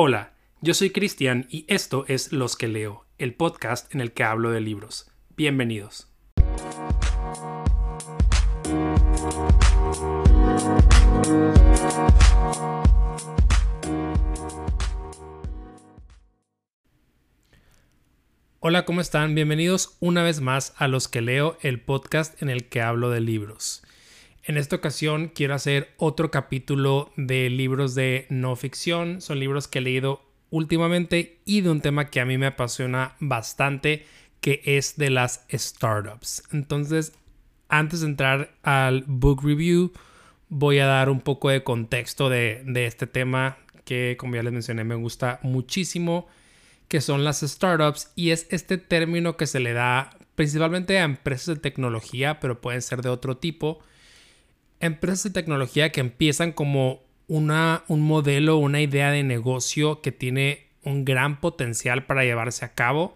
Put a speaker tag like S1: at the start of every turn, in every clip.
S1: Hola, yo soy Cristian y esto es Los que leo, el podcast en el que hablo de libros. Bienvenidos. Hola, ¿cómo están? Bienvenidos una vez más a Los que leo, el podcast en el que hablo de libros. En esta ocasión quiero hacer otro capítulo de libros de no ficción. Son libros que he leído últimamente y de un tema que a mí me apasiona bastante, que es de las startups. Entonces, antes de entrar al book review, voy a dar un poco de contexto de, de este tema que, como ya les mencioné, me gusta muchísimo, que son las startups y es este término que se le da principalmente a empresas de tecnología, pero pueden ser de otro tipo empresas de tecnología que empiezan como una, un modelo, una idea de negocio que tiene un gran potencial para llevarse a cabo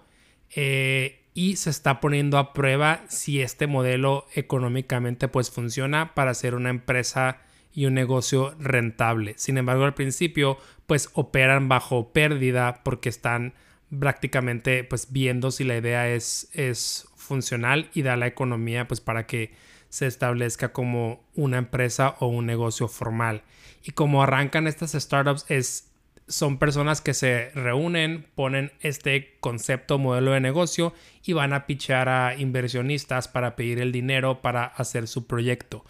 S1: eh, y se está poniendo a prueba si este modelo económicamente pues funciona para ser una empresa y un negocio rentable. Sin embargo, al principio pues operan bajo pérdida porque están prácticamente pues viendo si la idea es, es funcional y da la economía pues para que se establezca como una empresa o un negocio formal. Y como arrancan estas startups es son personas que se reúnen, ponen este concepto, modelo de negocio y van a pichar a inversionistas para pedir el dinero para hacer su proyecto.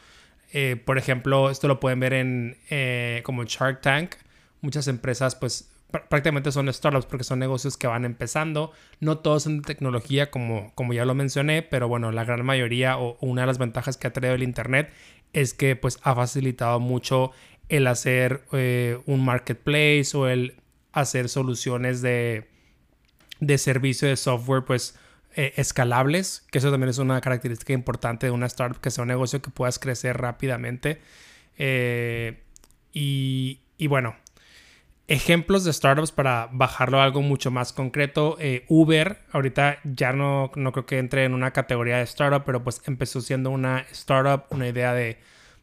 S1: Eh, por ejemplo, esto lo pueden ver en eh, como Shark Tank. Muchas empresas pues prácticamente son startups porque son negocios que van empezando. No todos son de tecnología, como, como ya lo mencioné, pero bueno, la gran mayoría o una de las ventajas que ha traído el Internet es que pues ha facilitado mucho el hacer eh, un marketplace o el hacer soluciones de, de servicio de software pues eh, escalables, que eso también es una característica importante de una startup, que sea un negocio que puedas crecer rápidamente. Eh, y, y bueno, ejemplos de startups para bajarlo a algo mucho más concreto. Eh, Uber, ahorita ya no, no creo que entre en una categoría de startup, pero pues empezó siendo una startup, una idea de,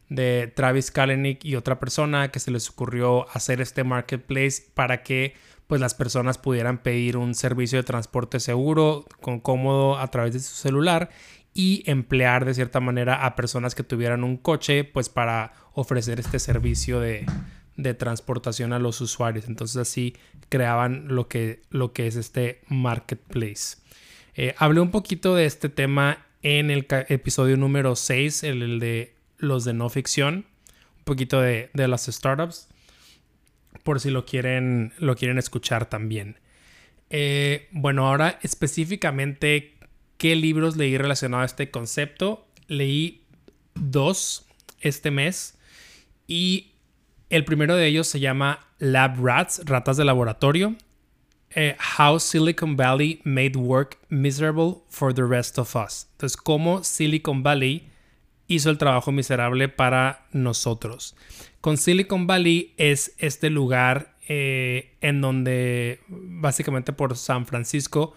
S1: de Travis Kalanick y otra persona que se les ocurrió hacer este marketplace para que pues las personas pudieran pedir un servicio de transporte seguro, con cómodo a través de su celular y emplear de cierta manera a personas que tuvieran un coche pues para ofrecer este servicio de, de transportación a los usuarios. Entonces así creaban lo que, lo que es este marketplace. Eh, hablé un poquito de este tema en el episodio número 6, el, de los de no ficción, un poquito de, las startups, por si lo quieren, lo quieren escuchar también. Eh, bueno, ahora específicamente, ¿qué libros leí relacionado a este concepto? Leí dos este mes y el primero de ellos se llama Lab Rats, ratas de laboratorio. Eh, How Silicon Valley Made Work Miserable for the Rest of Us. Entonces, cómo Silicon Valley hizo el trabajo miserable para nosotros. Con Silicon Valley es este lugar eh, en donde, básicamente por San Francisco,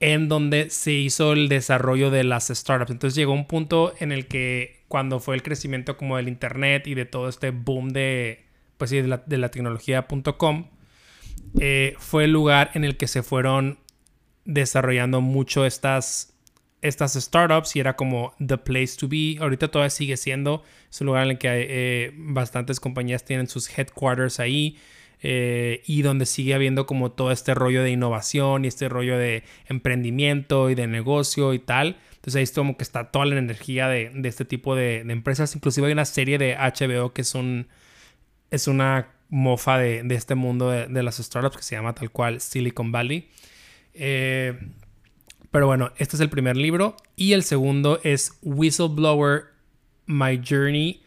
S1: en donde se hizo el desarrollo de las startups. Entonces llegó un punto en el que cuando fue el crecimiento como del internet y de todo este boom de, pues sí, de la, tecnología.com, eh, fue el lugar en el que se fueron desarrollando mucho estas, estas startups y era como the place to be. Ahorita todavía sigue siendo, es un lugar en el que eh, bastantes compañías tienen sus headquarters ahí. Eh, y donde sigue habiendo como todo este rollo de innovación y este rollo de emprendimiento y de negocio y tal. Entonces ahí es como que está toda la energía de, este tipo de, empresas. Inclusive hay una serie de HBO que es, un, una mofa de, este mundo de, las startups que se llama tal cual Silicon Valley. Eh, pero bueno, este es el primer libro. Y el segundo es Whistleblower, My Journey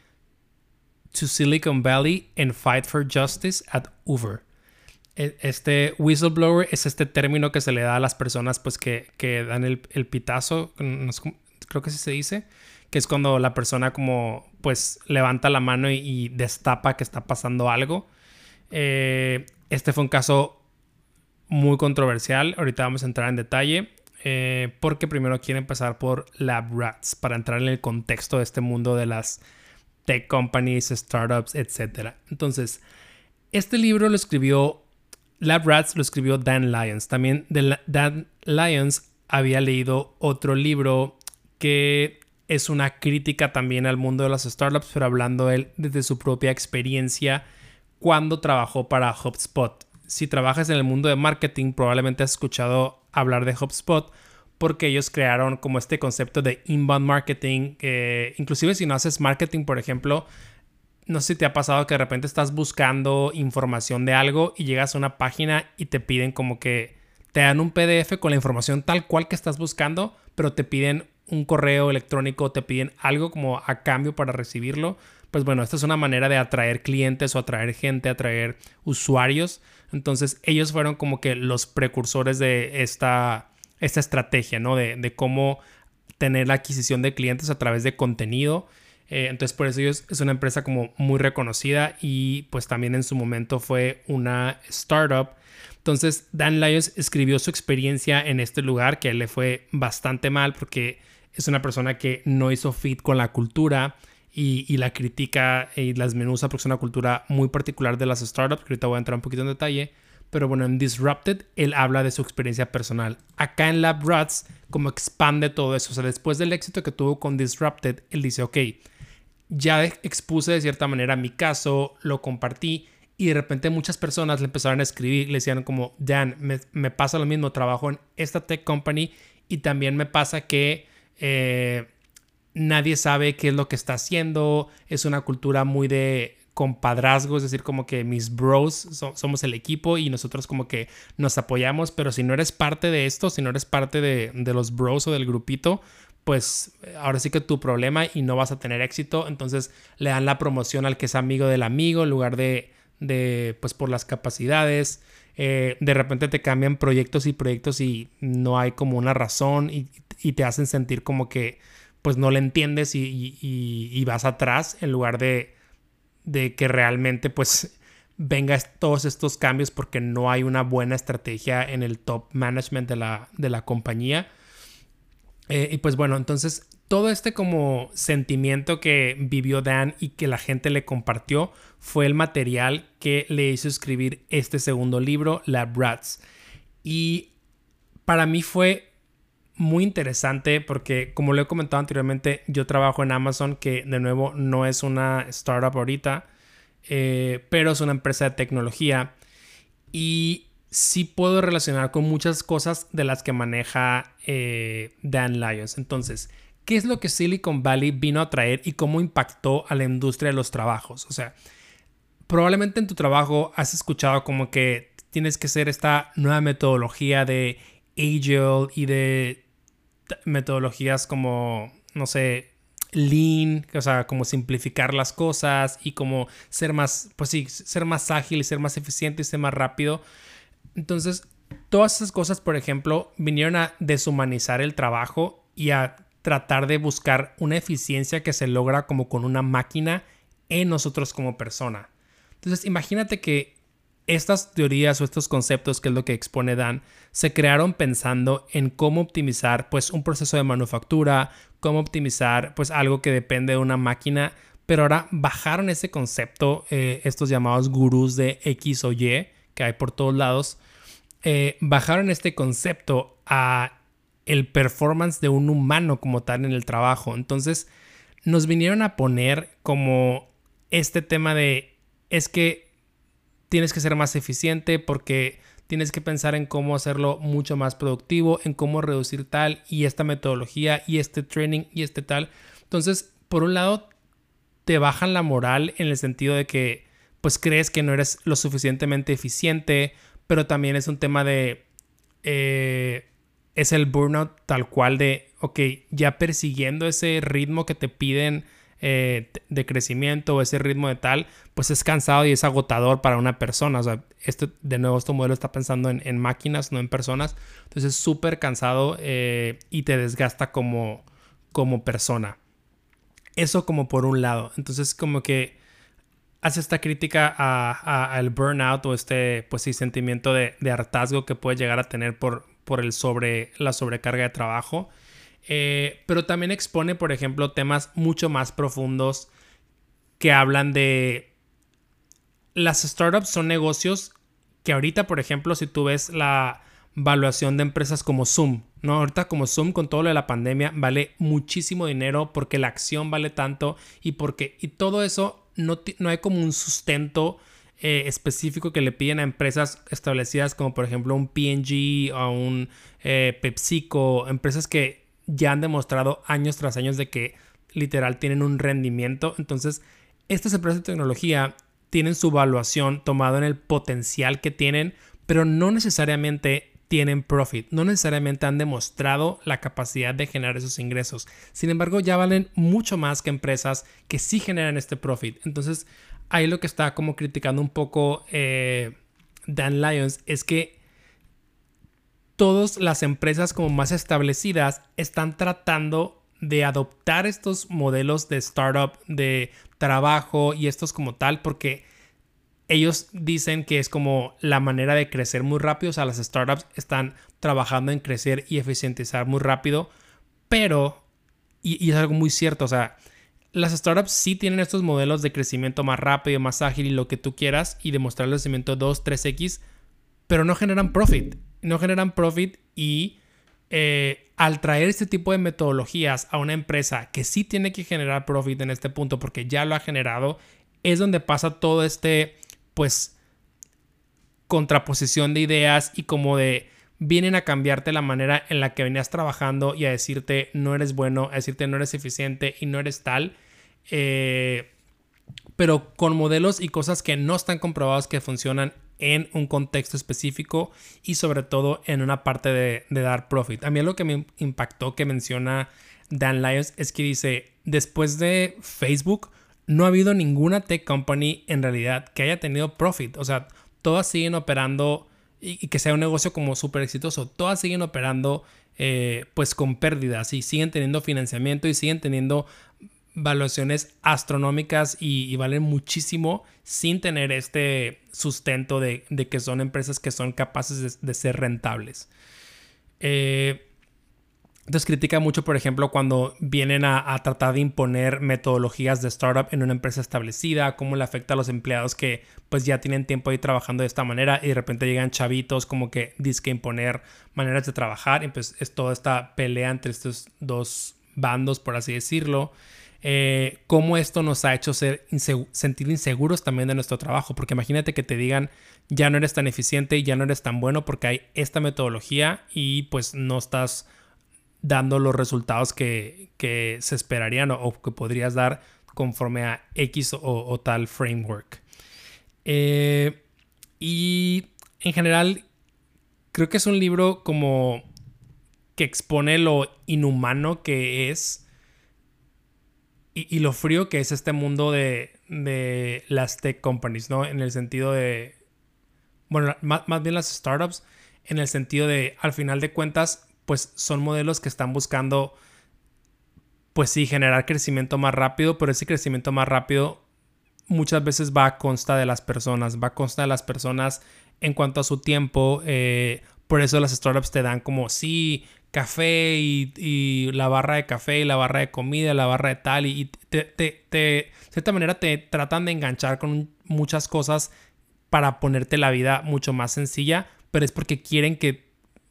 S1: to Silicon Valley and Fight for Justice at Uber. E, este whistleblower es este término que se le da a las personas pues que, dan el, pitazo, creo que así se dice, que es cuando la persona como pues levanta la mano y, destapa que está pasando algo. Eh, este fue un caso muy controversial, ahorita vamos a entrar en detalle. Eh, porque primero quiero empezar por Lab Rats para entrar en el contexto de este mundo de las tech companies, startups, etc. Entonces, este libro lo escribió Lab Rats lo escribió Dan Lyons. También Dan Lyons había leído otro libro que es una crítica también al mundo de las startups, pero hablando él desde su propia experiencia cuando trabajó para HubSpot. Si trabajas en el mundo de marketing, probablemente has escuchado hablar de HubSpot porque ellos crearon como este concepto de inbound marketing, inclusive si no haces marketing, por ejemplo, no sé si te ha pasado que de repente estás buscando información de algo y llegas a una página y te piden como que te dan un PDF con la información tal cual que estás buscando, pero te piden un correo electrónico, te piden algo como a cambio para recibirlo. Pues bueno, esta es una manera de atraer clientes o atraer gente, atraer usuarios. Entonces ellos fueron como que los precursores de esta, esta estrategia, ¿no? De, de cómo tener la adquisición de clientes a través de contenido. Eh, entonces por eso ellos es una empresa como muy reconocida y pues también en su momento fue una startup entonces Dan Lyons escribió su experiencia en este lugar que a él le fue bastante mal porque es una persona que no hizo fit con la cultura y, la critica y las menusa porque es una cultura muy particular de las startups, que ahorita voy a entrar un poquito en detalle. Pero bueno, en Disrupted él habla de su experiencia personal. Acá en Lab Rats, como expande todo eso. O sea, después del éxito que tuvo con Disrupted, él dice, ok, ya expuse de cierta manera mi caso, lo compartí y de repente muchas personas le empezaron a escribir, le decían como, Dan, me, pasa lo mismo, trabajo en esta tech company y también me pasa que eh, nadie sabe qué es lo que está haciendo, es una cultura muy de compadrazgo, es decir, como que mis bros somos el equipo y nosotros como que nos apoyamos, pero si no eres parte de esto, si no eres parte de, de los bros o del grupito, pues ahora sí que tu problema y no vas a tener éxito, entonces le dan la promoción al que es amigo del amigo en lugar de de, pues por las capacidades. Eh, de repente te cambian proyectos y proyectos y no hay como una razón y, te hacen sentir como que pues no le entiendes y, vas atrás en lugar de, de que realmente pues venga todos estos cambios porque no hay una buena estrategia en el top management de la, de la compañía. Eh, y pues bueno, entonces todo este como sentimiento que vivió Dan y que la gente le compartió fue el material que le hizo escribir este segundo libro, Lab Rats. Y para mí fue muy interesante porque como lo he comentado anteriormente, yo trabajo en Amazon, que de nuevo no es una startup ahorita, eh, pero es una empresa de tecnología. Y sí puedo relacionar con muchas cosas de las que maneja eh, Dan Lyons. Entonces, ¿qué es lo que Silicon Valley vino a traer y cómo impactó a la industria de los trabajos? O sea, probablemente en tu trabajo has escuchado como que tienes que hacer esta nueva metodología de Agile y de metodologías como, no sé, lean, o sea, como simplificar las cosas y como ser más, pues sí, ser más ágil y ser más eficiente y ser más rápido. Entonces, todas esas cosas, por ejemplo, vinieron a deshumanizar el trabajo y a tratar de buscar una eficiencia que se logra como con una máquina en nosotros como persona. Entonces, imagínate que estas teorías o estos conceptos, que es lo que expone Dan, se crearon pensando en cómo optimizar pues un proceso de manufactura, cómo optimizar pues algo que depende de una máquina, pero ahora bajaron ese concepto, eh, estos llamados gurús de X o Y que hay por todos lados, eh, bajaron este concepto a el performance de un humano como tal en el trabajo. Entonces nos vinieron a poner como este tema de es que tienes que ser más eficiente porque tienes que pensar en cómo hacerlo mucho más productivo, en cómo reducir tal y esta metodología y este training y este tal. Entonces, por un lado, te bajan la moral en el sentido de que pues crees que no eres lo suficientemente eficiente pero también es un tema de... Eh, es el burnout tal cual de, ok, ya persiguiendo ese ritmo que te piden eh, de crecimiento o ese ritmo de tal, pues es cansado y es agotador para una persona. O sea, este, de nuevo, este modelo está pensando en, máquinas, no en personas. Entonces es súper cansado eh, y te desgasta como, como persona. Eso como por un lado. Entonces como que hace esta crítica al burnout o este, pues sentimiento de, hartazgo que puede llegar a tener por, por el sobre, la sobrecarga de trabajo. Eh, pero también expone, por ejemplo, temas mucho más profundos que hablan de... Las startups son negocios que ahorita, por ejemplo, si tú ves la valuación de empresas como Zoom, ¿no? Ahorita como Zoom con todo lo de la pandemia vale muchísimo dinero porque la acción vale tanto y porque y todo eso no, no hay como un sustento eh, específico que le piden a empresas establecidas como por ejemplo un PNG o un eh, PepsiCo, empresas que ya han demostrado años tras años de que literal tienen un rendimiento. Entonces, estas empresas de tecnología tienen su evaluación tomado en el potencial que tienen, pero no necesariamente tienen profit, no necesariamente han demostrado la capacidad de generar esos ingresos. Sin embargo, ya valen mucho más que empresas que sí generan este profit. Entonces, ahí lo que está como criticando un poco eh, Dan Lyons es que todas las empresas como más establecidas están tratando de adoptar estos modelos de startup, de trabajo y estos como tal, porque ellos dicen que es como la manera de crecer muy rápido. O sea, las startups están trabajando en crecer y eficientizar muy rápido. Pero, y, es algo muy cierto, o sea, las startups sí tienen estos modelos de crecimiento más rápido, más ágil y lo que tú quieras y demostrar el crecimiento 2, 3X, pero no generan profit. No generan profit y eh, al traer este tipo de metodologías a una empresa que sí tiene que generar profit en este punto porque ya lo ha generado, es donde pasa todo este pues contraposición de ideas y como de vienen a cambiarte la manera en la que venías trabajando y a decirte no eres bueno, a decirte no eres eficiente y no eres tal. Eh, pero con modelos y cosas que no están comprobados que funcionan en un contexto específico y sobre todo en una parte de, de dar profit. A mí lo que me impactó que menciona Dan Lyons es que dice, después de Facebook, no ha habido ninguna tech company en realidad que haya tenido profit. O sea, todas siguen operando y, que sea un negocio como súper exitoso. Todas siguen operando eh, pues con pérdidas y siguen teniendo financiamiento y siguen teniendo valuaciones astronómicas y, valen muchísimo sin tener este sustento de, que son empresas que son capaces de, de ser rentables. Eh, entonces critica mucho, por ejemplo, cuando vienen a, tratar de imponer metodologías de startup en una empresa establecida, cómo le afecta a los empleados que pues ya tienen tiempo ahí trabajando de esta manera y de repente llegan chavitos como que que imponer maneras de trabajar y pues es toda esta pelea entre estos dos bandos, por así decirlo. Eh, cómo esto nos ha hecho ser sentir inseguros también de nuestro trabajo, porque imagínate que te digan ya no eres tan eficiente ya no eres tan bueno porque hay esta metodología y pues no estás dando los resultados que, se esperarían o, que podrías dar conforme a X o, tal framework. Eh, y en general, creo que es un libro como que expone lo inhumano que es y, lo frío que es este mundo de, de, las tech companies, ¿no? En el sentido de, bueno, más, más bien las startups, en el sentido de, al final de cuentas, pues son modelos que están buscando, pues sí, generar crecimiento más rápido, pero ese crecimiento más rápido muchas veces va a consta de las personas, va a consta de las personas en cuanto a su tiempo. Eh, por eso las startups te dan como, sí, café y, la barra de café y la barra de comida, la barra de tal, y, te, de cierta manera te tratan de enganchar con muchas cosas para ponerte la vida mucho más sencilla, pero es porque quieren que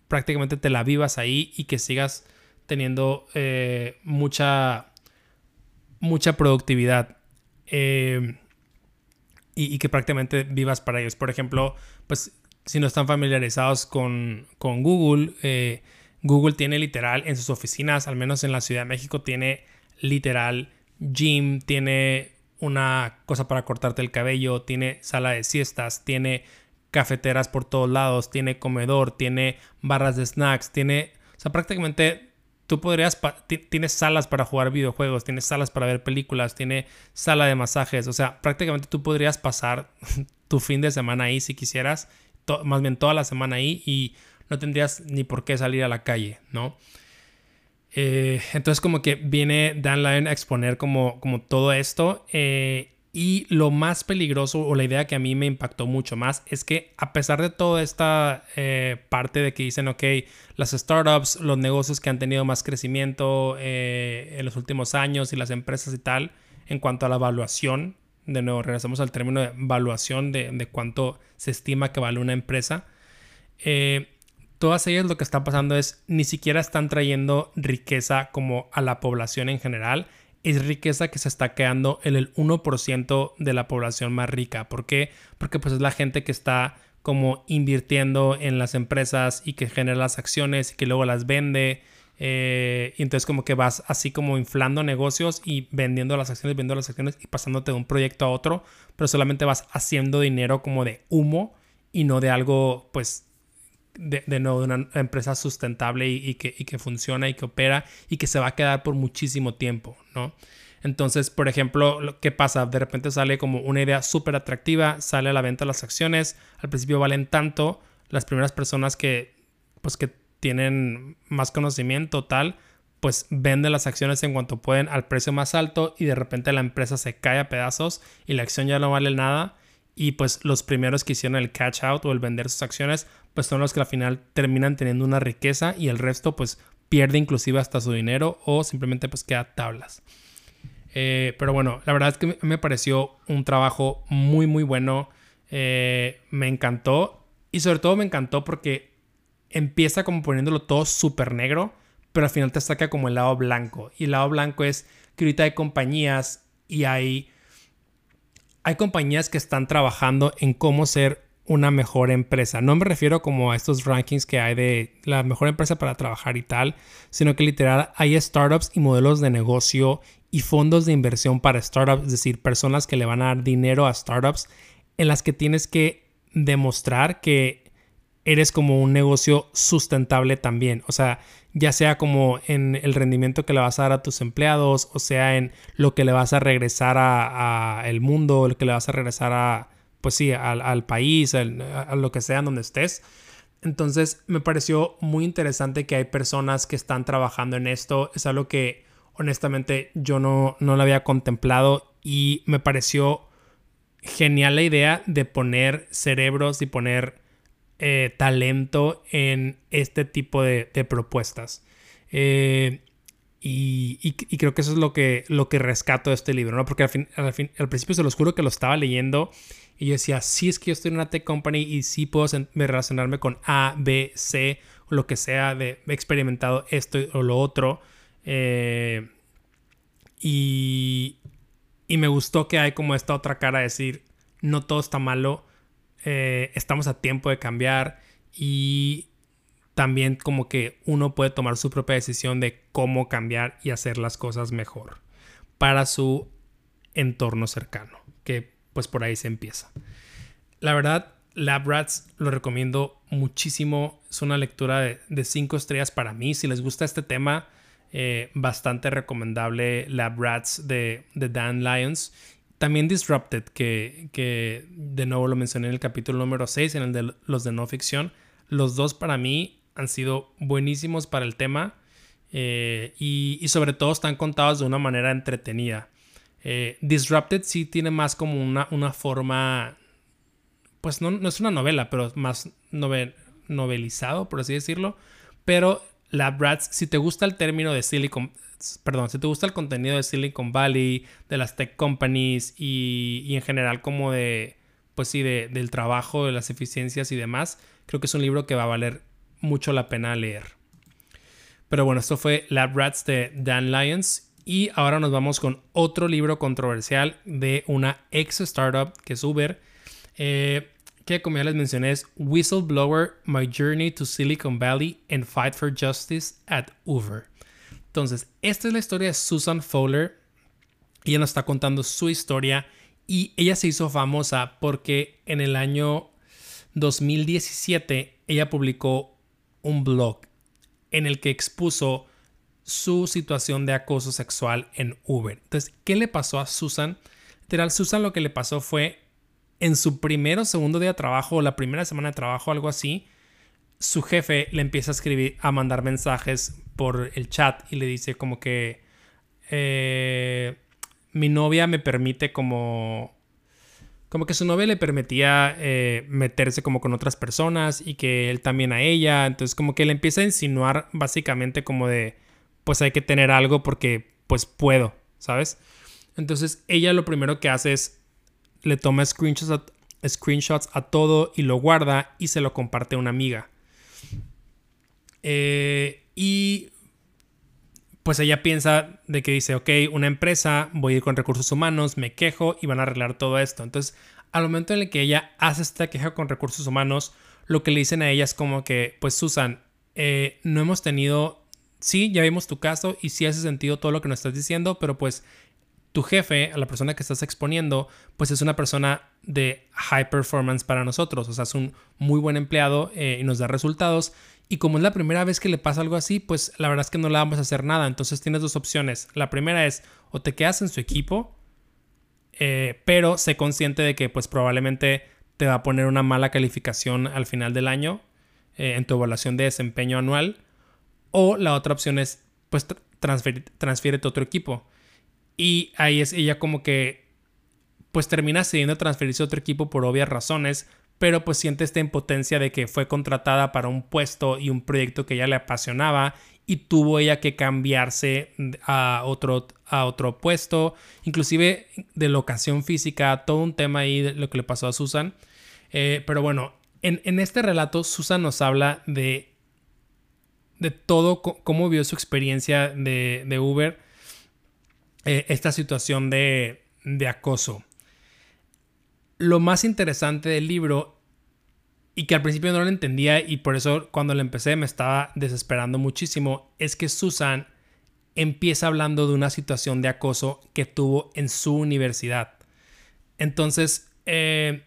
S1: prácticamente te la vivas ahí y que sigas teniendo eh, mucha, mucha productividad eh, y, que prácticamente vivas para ellos. Por ejemplo, pues si no están familiarizados con, Google, eh, Google tiene literal en sus oficinas, al menos en la Ciudad de México, tiene literal gym, tiene una cosa para cortarte el cabello, tiene sala de siestas, tiene cafeteras por todos lados, tiene comedor, tiene barras de snacks, tiene, o sea, prácticamente tú podrías, tienes salas para jugar videojuegos, tienes salas para ver películas, tiene sala de masajes, o sea, prácticamente tú podrías pasar tu fin de semana ahí si quisieras, más bien toda la semana ahí y no tendrías ni por qué salir a la calle, ¿no? Eh, entonces como que viene Dan Lyon a exponer como, como todo esto eh, y lo más peligroso o la idea que a mí me impactó mucho más es que a pesar de toda esta eh, parte de que dicen, ok, las startups, los negocios que han tenido más crecimiento eh, en los últimos años y las empresas y tal, en cuanto a la evaluación de nuevo, regresamos al término de evaluación de, cuánto se estima que vale una empresa. Eh, todas ellas lo que está pasando es ni siquiera están trayendo riqueza como a la población en general. Es riqueza que se está quedando en el 1% de la población más rica. ¿Por qué? Porque pues es la gente que está como invirtiendo en las empresas y que genera las acciones y que luego las vende. Eh, y entonces como que vas así como inflando negocios y vendiendo las acciones, vendiendo las acciones y pasándote de un proyecto a otro, pero solamente vas haciendo dinero como de humo y no de algo pues de, de nuevo de una empresa sustentable y, que, y, que, funciona y que opera y que se va a quedar por muchísimo tiempo, ¿no? Entonces, por ejemplo, ¿qué pasa? De repente sale como una idea súper atractiva, sale a la venta las acciones, al principio valen tanto, las primeras personas que, pues que tienen más conocimiento tal, pues venden las acciones en cuanto pueden al precio más alto y de repente la empresa se cae a pedazos y la acción ya no vale nada y pues los primeros que hicieron el catch out o el vender sus acciones pues son los que al final terminan teniendo una riqueza y el resto pues pierde inclusive hasta su dinero o simplemente pues queda tablas. Eh, pero bueno, la verdad es que me pareció un trabajo muy muy bueno. Eh, me encantó y sobre todo me encantó porque empieza como poniéndolo todo súper negro, pero al final te saca como el lado blanco. Y el lado blanco es que ahorita hay compañías y hay, hay compañías que están trabajando en cómo ser una mejor empresa. No me refiero como a estos rankings que hay de la mejor empresa para trabajar y tal, sino que literal hay startups y modelos de negocio y fondos de inversión para startups, es decir, personas que le van a dar dinero a startups en las que tienes que demostrar que eres como un negocio sustentable también. O sea, ya sea como en el rendimiento que le vas a dar a tus empleados, o sea, en lo que le vas a regresar a, el mundo, lo que le vas a regresar a, pues sí, al, país, a, lo que sea donde estés. Entonces, me pareció muy interesante que hay personas que están trabajando en esto. Es algo que honestamente yo no, no lo había contemplado y me pareció genial la idea de poner cerebros y poner eh, talento en este tipo de, propuestas. Eh, y, creo que eso es lo que, lo que rescato de este libro, ¿no? Porque al, principio se los juro que lo estaba leyendo y yo decía, sí es que yo estoy en una tech company y sí puedo relacionarme con A, B, C, lo que sea, de experimentado esto o lo otro. Eh, y, y me gustó que hay como esta otra cara de decir, no todo está malo, eh, estamos a tiempo de cambiar y también como que uno puede tomar su propia decisión de cómo cambiar y hacer las cosas mejor para su entorno cercano, que pues por ahí se empieza. La verdad, Lab Rats lo recomiendo muchísimo, es una lectura de 5 estrellas para mí, si les gusta este tema, eh, bastante recomendable Lab Rats de, de Dan Lyons también Disrupted, que, de nuevo lo mencioné en el capítulo número 6, en el de los de no ficción. Los dos para mí han sido buenísimos para el tema eh, y, sobre todo están contados de una manera entretenida. Eh, Disrupted sí tiene más como una, forma, pues no, es una novela, pero más novelizado, por así decirlo. Pero Lab Rats, si te gusta el término de Silicon, perdón, si te gusta el contenido de Silicon Valley, de las tech companies y, en general como de, pues sí, de, del trabajo, de las eficiencias y demás, creo que es un libro que va a valer mucho la pena leer. Pero bueno, esto fue Lab Rats de Dan Lyons y ahora nos vamos con otro libro controversial de una ex startup que es Uber. Eh, que como ya les mencioné es Whistleblower, My Journey to Silicon Valley and Fight for Justice at Uber. Entonces, esta es la historia de Susan Fowler. Ella nos está contando su historia y ella se hizo famosa porque en el año 2017 ella publicó un blog en el que expuso su situación de acoso sexual en Uber. Entonces, ¿qué le pasó a Susan? Literal, Susan lo que le pasó fue en su primero o segundo día de trabajo o la primera semana de trabajo, algo así, su jefe le empieza a escribir, a mandar mensajes por el chat y le dice como que eh, mi novia me permite como como que su novia le permitía eh, meterse como con otras personas y que él también a ella. Entonces como que le empieza a insinuar básicamente como de pues hay que tener algo porque pues puedo sabes entonces ella lo primero que hace es le toma screenshots a, screenshots a todo y lo guarda y se lo comparte a una amiga. Eh, y pues ella piensa de que dice, ok, una empresa, voy a ir con recursos humanos, me quejo y van a arreglar todo esto. Entonces, al momento en el que ella hace esta queja con recursos humanos, lo que le dicen a ella es como que, pues Susan, eh, no hemos tenido, sí, ya vimos tu caso y sí hace sentido todo lo que nos estás diciendo, pero pues tu jefe, a la persona que estás exponiendo, pues es una persona de high performance para nosotros, o sea, es un muy buen empleado eh, y nos da resultados. Y como es la primera vez que le pasa algo así, pues la verdad es que no le vamos a hacer nada. Entonces tienes dos opciones. La primera es o te quedas en su equipo, eh, pero sé consciente de que pues probablemente te va a poner una mala calificación al final del año eh, en tu evaluación de desempeño anual. O la otra opción es pues transfiere a otro equipo. Y ahí es ella como que pues termina cediendo transferirse a otro equipo por obvias razones, pero pues siente esta impotencia de que fue contratada para un puesto y un proyecto que ella le apasionaba y tuvo ella que cambiarse a otro, a otro puesto, inclusive de locación física, todo un tema ahí de lo que le pasó a Susan. Eh, pero bueno, en, este relato Susan nos habla de, de todo, cómo vio su experiencia de, Uber, eh, esta situación de, de acoso lo más interesante del libro y que al principio no lo entendía y por eso cuando lo empecé me estaba desesperando muchísimo, es que Susan empieza hablando de una situación de acoso que tuvo en su universidad. Entonces, eh,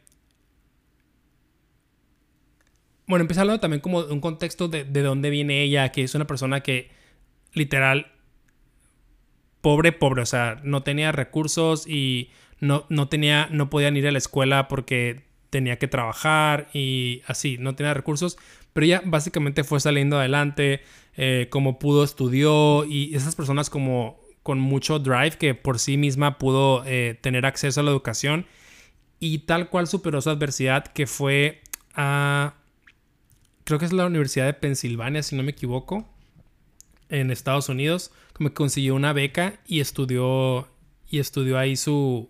S1: bueno, empieza hablando también como de un contexto de, de dónde viene ella, que es una persona que literal, pobre, pobre, o sea, no tenía recursos y no, no tenía, no podían ir a la escuela porque tenía que trabajar y así, no tenía recursos, pero ella básicamente fue saliendo adelante, eh, como pudo estudió y esas personas como con mucho drive que por sí misma pudo eh, tener acceso a la educación y tal cual superó su adversidad que fue a, creo que es la Universidad de Pensilvania, si no me equivoco, en Estados Unidos, como que consiguió una beca y estudió, y estudió ahí su,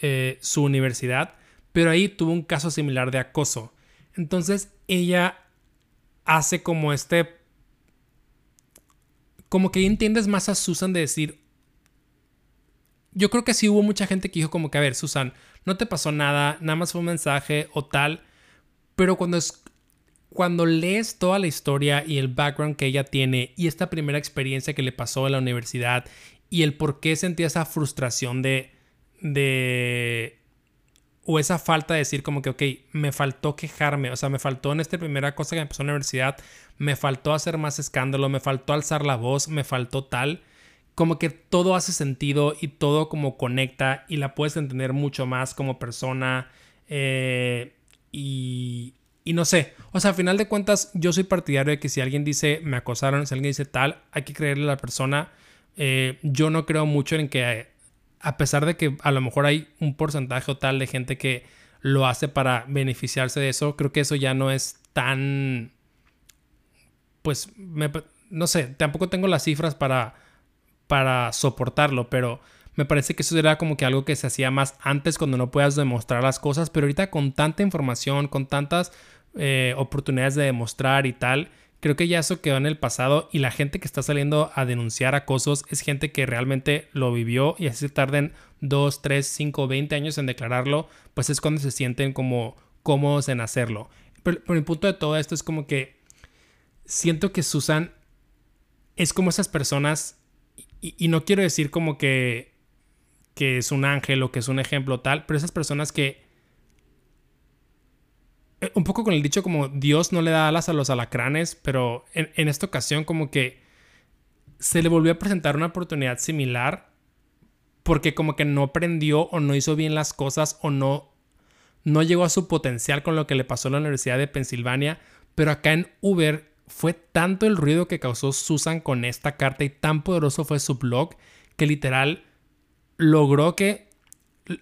S1: eh, su universidad, pero ahí tuvo un caso similar de acoso. Entonces ella hace como este... Como que entiendes más a Susan de decir... Yo creo que sí hubo mucha gente que dijo como que, a ver, Susan, no te pasó nada, nada más fue un mensaje o tal, pero cuando es, cuando lees toda la historia y el background que ella tiene y esta primera experiencia que le pasó en la universidad y el por qué sentía esa frustración de de... O esa falta de decir como que, ok, me faltó quejarme, o sea, me faltó en esta primera cosa que me pasó en la universidad, me faltó hacer más escándalo, me faltó alzar la voz, me faltó tal, como que todo hace sentido y todo como conecta y la puedes entender mucho más como persona eh, y, y no sé, o sea, al final de cuentas yo soy partidario de que si alguien dice me acosaron, si alguien dice tal, hay que creerle a la persona. Eh, yo no creo mucho en que a pesar de que a lo mejor hay un porcentaje o tal de gente que lo hace para beneficiarse de eso, creo que eso ya no es tan, pues, no sé, tampoco tengo las cifras para, para soportarlo, pero me parece que eso era como que algo que se hacía más antes cuando no puedas demostrar las cosas, pero ahorita con tanta información, con tantas eh, oportunidades de demostrar y tal, Creo que ya eso quedó en el pasado y la gente que está saliendo a denunciar acosos es gente que realmente lo vivió y así tarden 2, 3, 5, 20 años en declararlo, pues es cuando se sienten como cómodos en hacerlo. Pero, pero el punto de todo esto es como que siento que Susan es como esas personas y, y no quiero decir como que, que es un ángel o que es un ejemplo tal, pero esas personas que un poco con el dicho como Dios no le da alas a los alacranes, pero en, esta ocasión como que se le volvió a presentar una oportunidad similar porque como que no aprendió o no hizo bien las cosas o no, no llegó a su potencial con lo que le pasó en la Universidad de Pensilvania, pero acá en Uber fue tanto el ruido que causó Susan con esta carta y tan poderoso fue su blog que literal logró que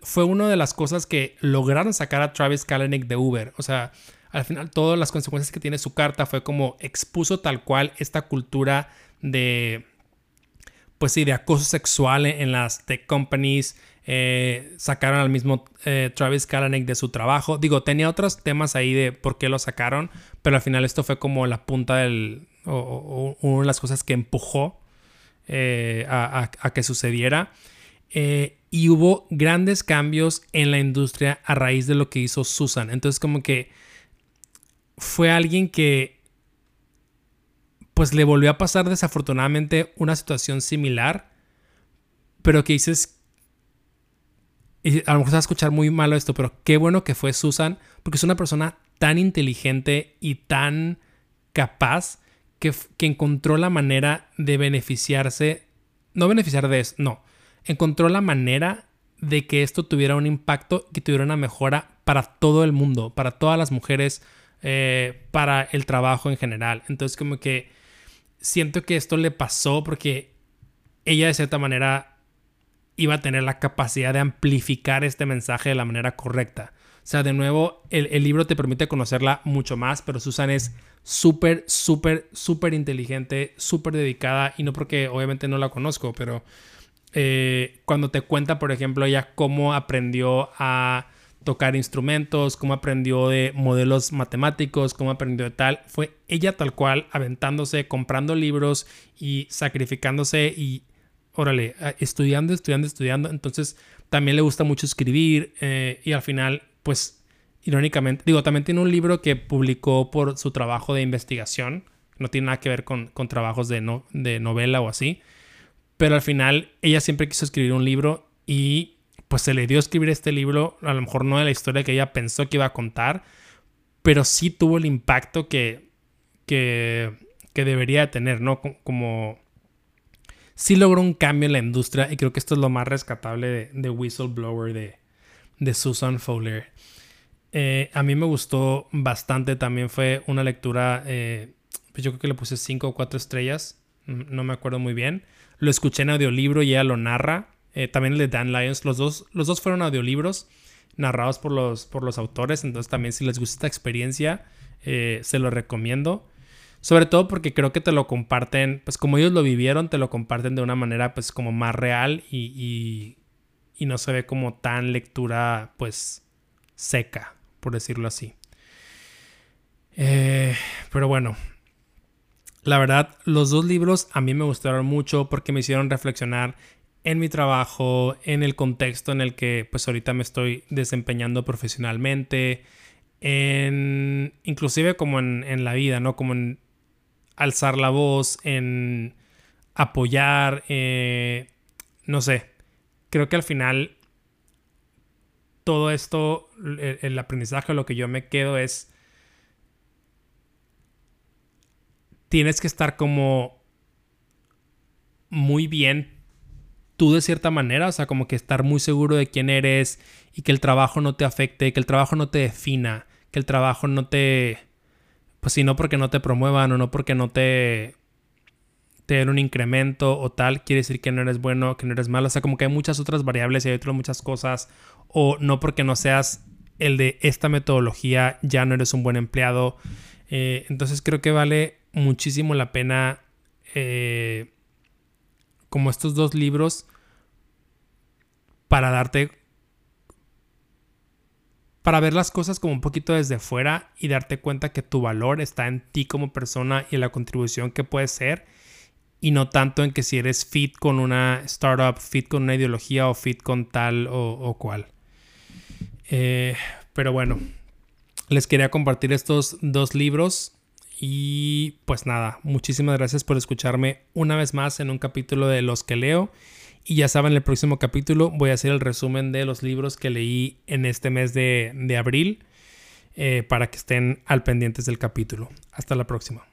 S1: fue una de las cosas que lograron sacar a Travis Kalanick de Uber. O sea, al final todas las consecuencias que tiene su carta fue como expuso tal cual esta cultura de, pues sí, de acoso sexual en las tech companies, Eh, sacaron al mismo eh, Travis Kalanick de su trabajo. Digo, tenía otros temas ahí de por qué lo sacaron, pero al final esto fue como la punta del. o, una de las cosas que empujó eh, a, que sucediera. Y hubo grandes cambios en la industria a raíz de lo que hizo Susan. Entonces, como que fue alguien que. Pues le volvió a pasar desafortunadamente una situación similar. Pero que dices y a lo mejor se va a escuchar muy malo esto, pero qué bueno que fue Susan, porque es una persona tan inteligente y tan capaz que, que encontró la manera de beneficiarse, no beneficiar de eso, no, encontró la manera de que esto tuviera un impacto, que tuviera una mejora para todo el mundo, para todas las mujeres, eh, para el trabajo en general. Entonces como que siento que esto le pasó porque ella de cierta manera iba a tener la capacidad de amplificar este mensaje de la manera correcta. O sea, de nuevo, el, libro te permite conocerla mucho más, pero Susan es súper, súper, súper inteligente, súper dedicada, y no porque obviamente no la conozco, pero eh, cuando te cuenta, por ejemplo, ella cómo aprendió a tocar instrumentos, cómo aprendió de modelos matemáticos, cómo aprendió de tal, fue ella tal cual aventándose, comprando libros y sacrificándose y órale, estudiando, estudiando, estudiando. Entonces también le gusta mucho escribir eh, y al final, pues, irónicamente, digo, también tiene un libro que publicó por su trabajo de investigación. No tiene nada que ver con, trabajos de, no, de novela o así. Pero al final ella siempre quiso escribir un libro y pues se le dio a escribir este libro, a lo mejor no de la historia que ella pensó que iba a contar, pero sí tuvo el impacto que, que, que debería tener, ¿no? Como sí logró un cambio en la industria y creo que esto es lo más rescatable de, Whistleblower de, de Susan Fowler. Eh, a mí me gustó bastante, también fue una lectura, eh, pues yo creo que le puse 5 o 4 estrellas, no me acuerdo muy bien. Lo escuché en audiolibro y ella lo narra. Eh, también el de Dan Lyons, los dos, los dos fueron audiolibros narrados por los, por los autores, entonces también si les gusta esta experiencia, se lo recomiendo. Sobre todo porque creo que te lo comparten, pues como ellos lo vivieron, te lo comparten de una manera pues como más real y, y, no se ve como tan lectura pues seca, por decirlo así. Eh, pero bueno, la verdad, los dos libros a mí me gustaron mucho porque me hicieron reflexionar en mi trabajo, en el contexto en el que pues ahorita me estoy desempeñando profesionalmente, en inclusive como en, la vida, ¿no? Como en alzar la voz, en apoyar, eh, no sé, creo que al final todo esto, el, aprendizaje, lo que yo me quedo es, tienes que estar como muy bien tú de cierta manera, o sea, como que estar muy seguro de quién eres y que el trabajo no te afecte, que el trabajo no te defina, que el trabajo no te pues si no porque no te promuevan o no porque no te, den un incremento o tal, quiere decir que no eres bueno, que no eres malo. O sea, como que hay muchas otras variables y hay otras muchas cosas. O no porque no seas el de esta metodología, ya no eres un buen empleado. Eh, entonces creo que vale muchísimo la pena eh, como estos dos libros para darte para ver las cosas como un poquito desde fuera y darte cuenta que tu valor está en ti como persona y en la contribución que puedes ser y no tanto en que si eres fit con una startup, fit con una ideología o fit con tal o, cual. Eh, pero bueno, les quería compartir estos dos libros y pues nada, muchísimas gracias por escucharme una vez más en un capítulo de Los que leo. Y ya saben, en el próximo capítulo voy a hacer el resumen de los libros que leí en este mes de, abril eh, para que estén al pendientes del capítulo. Hasta la próxima.